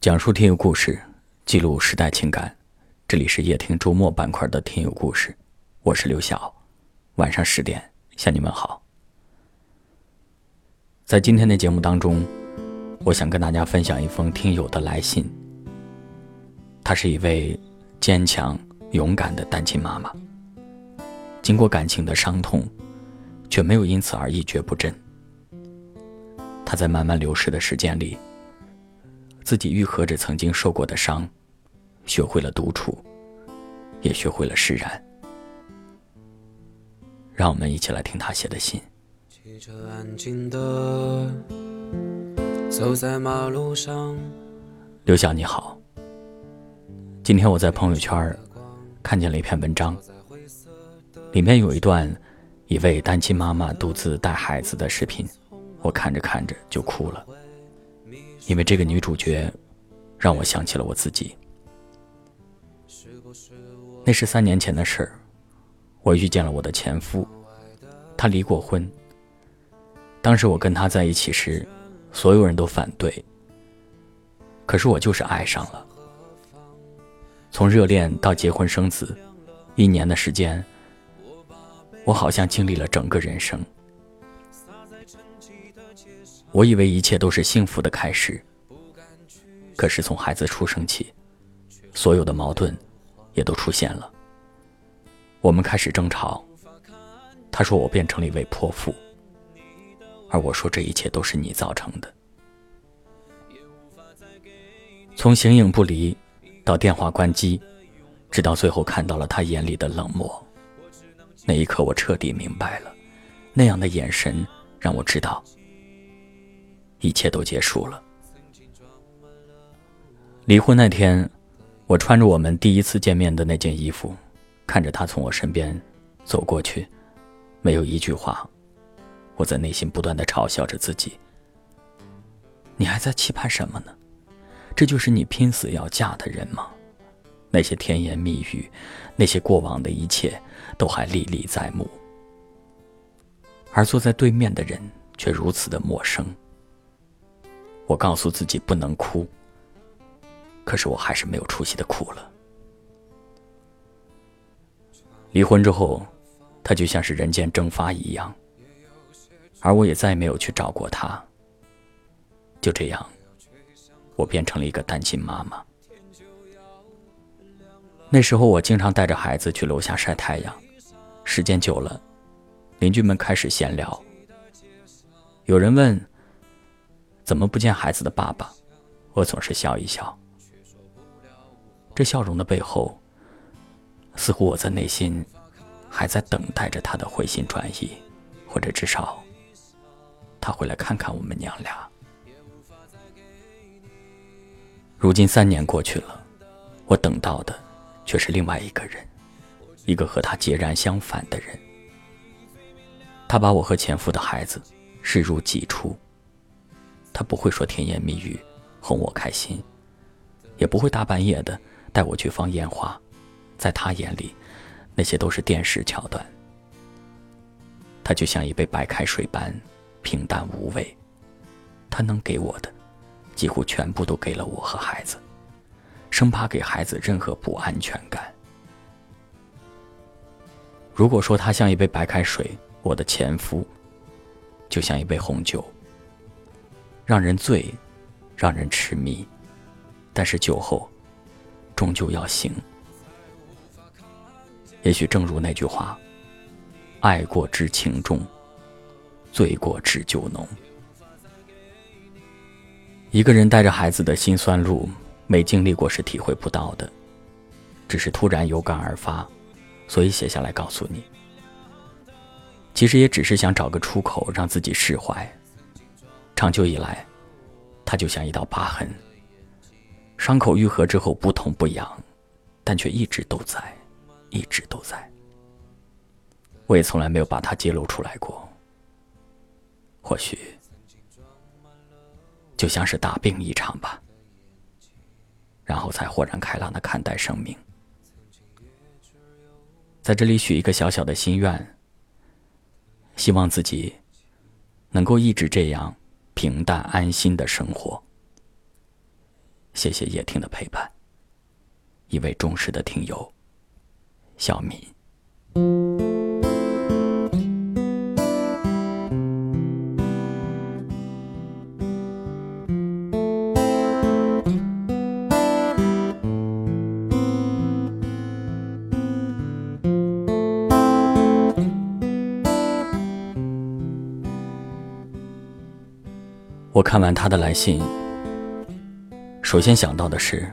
讲述听友故事，记录时代情感。这里是夜听周末板块的听友故事，我是刘晓。晚上十点向你们好。在今天的节目当中，我想跟大家分享一封听友的来信。她是一位坚强勇敢的单亲妈妈，经过感情的伤痛，却没有因此而一蹶不振。她在慢慢流逝的时间里，自己愈合着曾经受过的伤，学会了独处，也学会了释然。让我们一起来听他写的信。骑着安静的走在马路上。刘晓你好，今天我在朋友圈看见了一篇文章，里面有一段一位单亲妈妈独自带孩子的视频，我看着看着就哭了，因为这个女主角让我想起了我自己。那是三年前的事儿，我遇见了我的前夫，他离过婚。当时我跟他在一起时，所有人都反对。可是我就是爱上了。从热恋到结婚生子，一年的时间，我好像经历了整个人生。我以为一切都是幸福的开始，可是从孩子出生起，所有的矛盾也都出现了。我们开始争吵，他说我变成了一位泼妇。而我说这一切都是你造成的。从形影不离，到电话关机，直到最后看到了他眼里的冷漠，那一刻我彻底明白了，那样的眼神让我知道，一切都结束了。离婚那天，我穿着我们第一次见面的那件衣服，看着他从我身边走过去，没有一句话。我在内心不断的嘲笑着自己：“你还在期盼什么呢？这就是你拼死要嫁的人吗？那些甜言蜜语，那些过往的一切，都还历历在目。而坐在对面的人却如此的陌生。我告诉自己不能哭，可是我还是没有出息的哭了。离婚之后，他就像是人间蒸发一样。”而我也再也没有去找过他。就这样，我变成了一个单亲妈妈。那时候，我经常带着孩子去楼下晒太阳，时间久了，邻居们开始闲聊。有人问：“怎么不见孩子的爸爸？”我总是笑一笑。这笑容的背后，似乎我在内心还在等待着他的回心转意，或者至少。他会来看看我们娘俩。如今三年过去了，我等到的却是另外一个人，一个和他截然相反的人。他把我和前夫的孩子视如己出。他不会说甜言蜜语哄我开心，也不会大半夜的带我去放烟花。在他眼里，那些都是电视桥段。他就像一杯白开水般。平淡无味，他能给我的，几乎全部都给了我和孩子，生怕给孩子任何不安全感。如果说他像一杯白开水，我的前夫就像一杯红酒，让人醉，让人痴迷，但是酒后终究要醒。也许正如那句话：“爱过知情重。”醉过知酒浓。一个人带着孩子的辛酸路，没经历过是体会不到的。只是突然有感而发，所以写下来告诉你。其实也只是想找个出口，让自己释怀。长久以来，它就像一道疤痕，伤口愈合之后不痛不痒，但却一直都在，一直都在。我也从来没有把它揭露出来过。或许就像是大病一场吧，然后才豁然开朗的看待生命。在这里许一个小小的心愿，希望自己能够一直这样平淡安心的生活。谢谢叶听的陪伴。一位忠实的听友，小敏。我看完他的来信，首先想到的是，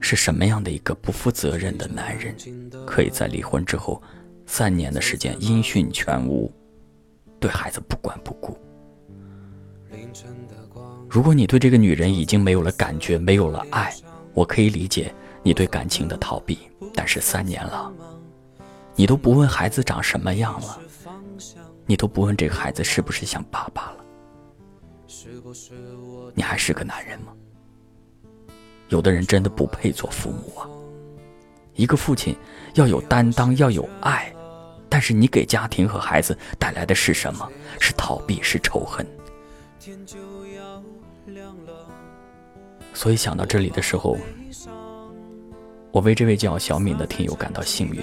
是什么样的一个不负责任的男人，可以在离婚之后三年的时间音讯全无，对孩子不管不顾。如果你对这个女人已经没有了感觉，没有了爱，我可以理解你对感情的逃避。但是三年了，你都不问孩子长什么样了，你都不问这个孩子是不是像爸爸了。你还是个男人吗？有的人真的不配做父母啊！一个父亲要有担当，要有爱，但是你给家庭和孩子带来的是什么？是逃避，是仇恨。所以想到这里的时候，我为这位叫小敏的听友感到幸运，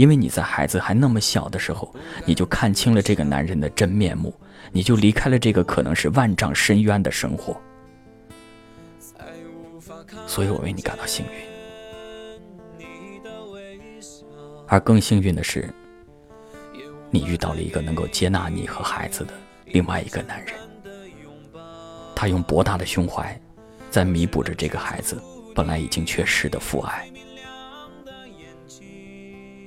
因为你在孩子还那么小的时候，你就看清了这个男人的真面目。你就离开了这个可能是万丈深渊的生活，所以我为你感到幸运。而更幸运的是，你遇到了一个能够接纳你和孩子的另外一个男人。他用博大的胸怀，在弥补着这个孩子本来已经缺失的父爱。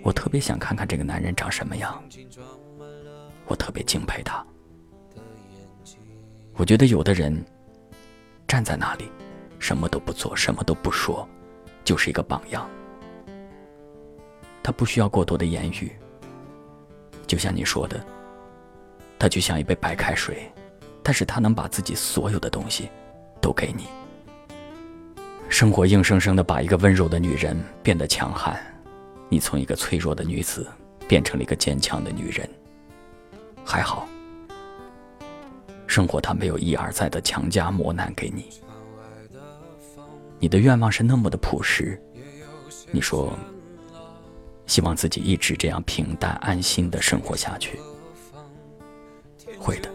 我特别想看看这个男人长什么样，我特别敬佩他。我觉得有的人站在那里，什么都不做，什么都不说，就是一个榜样。他不需要过多的言语，就像你说的，他就像一杯白开水，但是他能把自己所有的东西都给你。生活硬生生的把一个温柔的女人变得强悍，你从一个脆弱的女子变成了一个坚强的女人，还好。生活它没有一而再的强加磨难给你，你的愿望是那么的朴实。你说，希望自己一直这样平淡安心的生活下去，会的，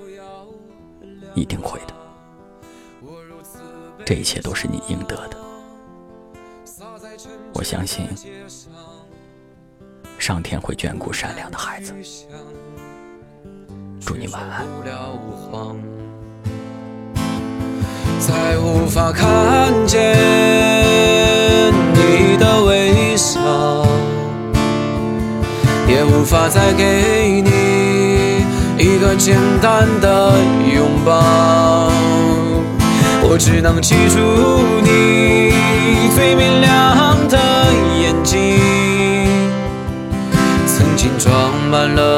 一定会的。这一切都是你应得的。我相信，上天会眷顾善良的孩子。祝你晚安。再无法看见你的微笑，也无法再给你一个简单的拥抱。我只能记住你最明亮经装满了。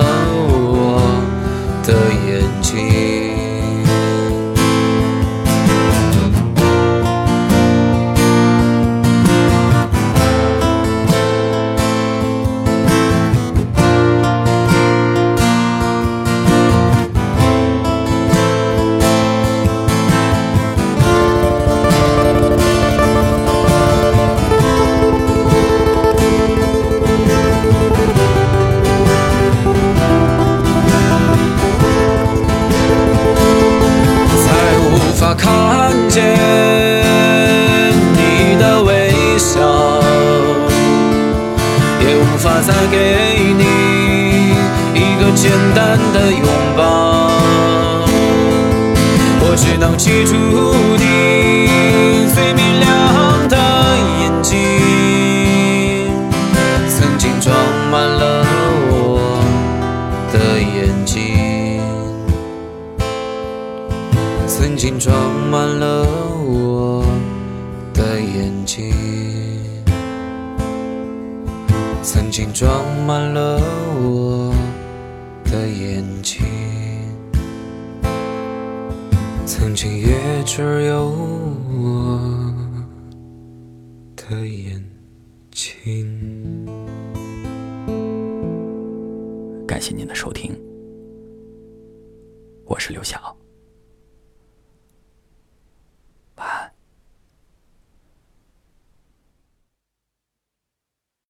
简单的拥抱，我只能记住你最明亮的眼睛，曾经装满了我的眼睛，曾经装满了我的眼睛，曾经装满了我。的眼睛曾经也只有我的眼睛。感谢您的收听我是刘晓。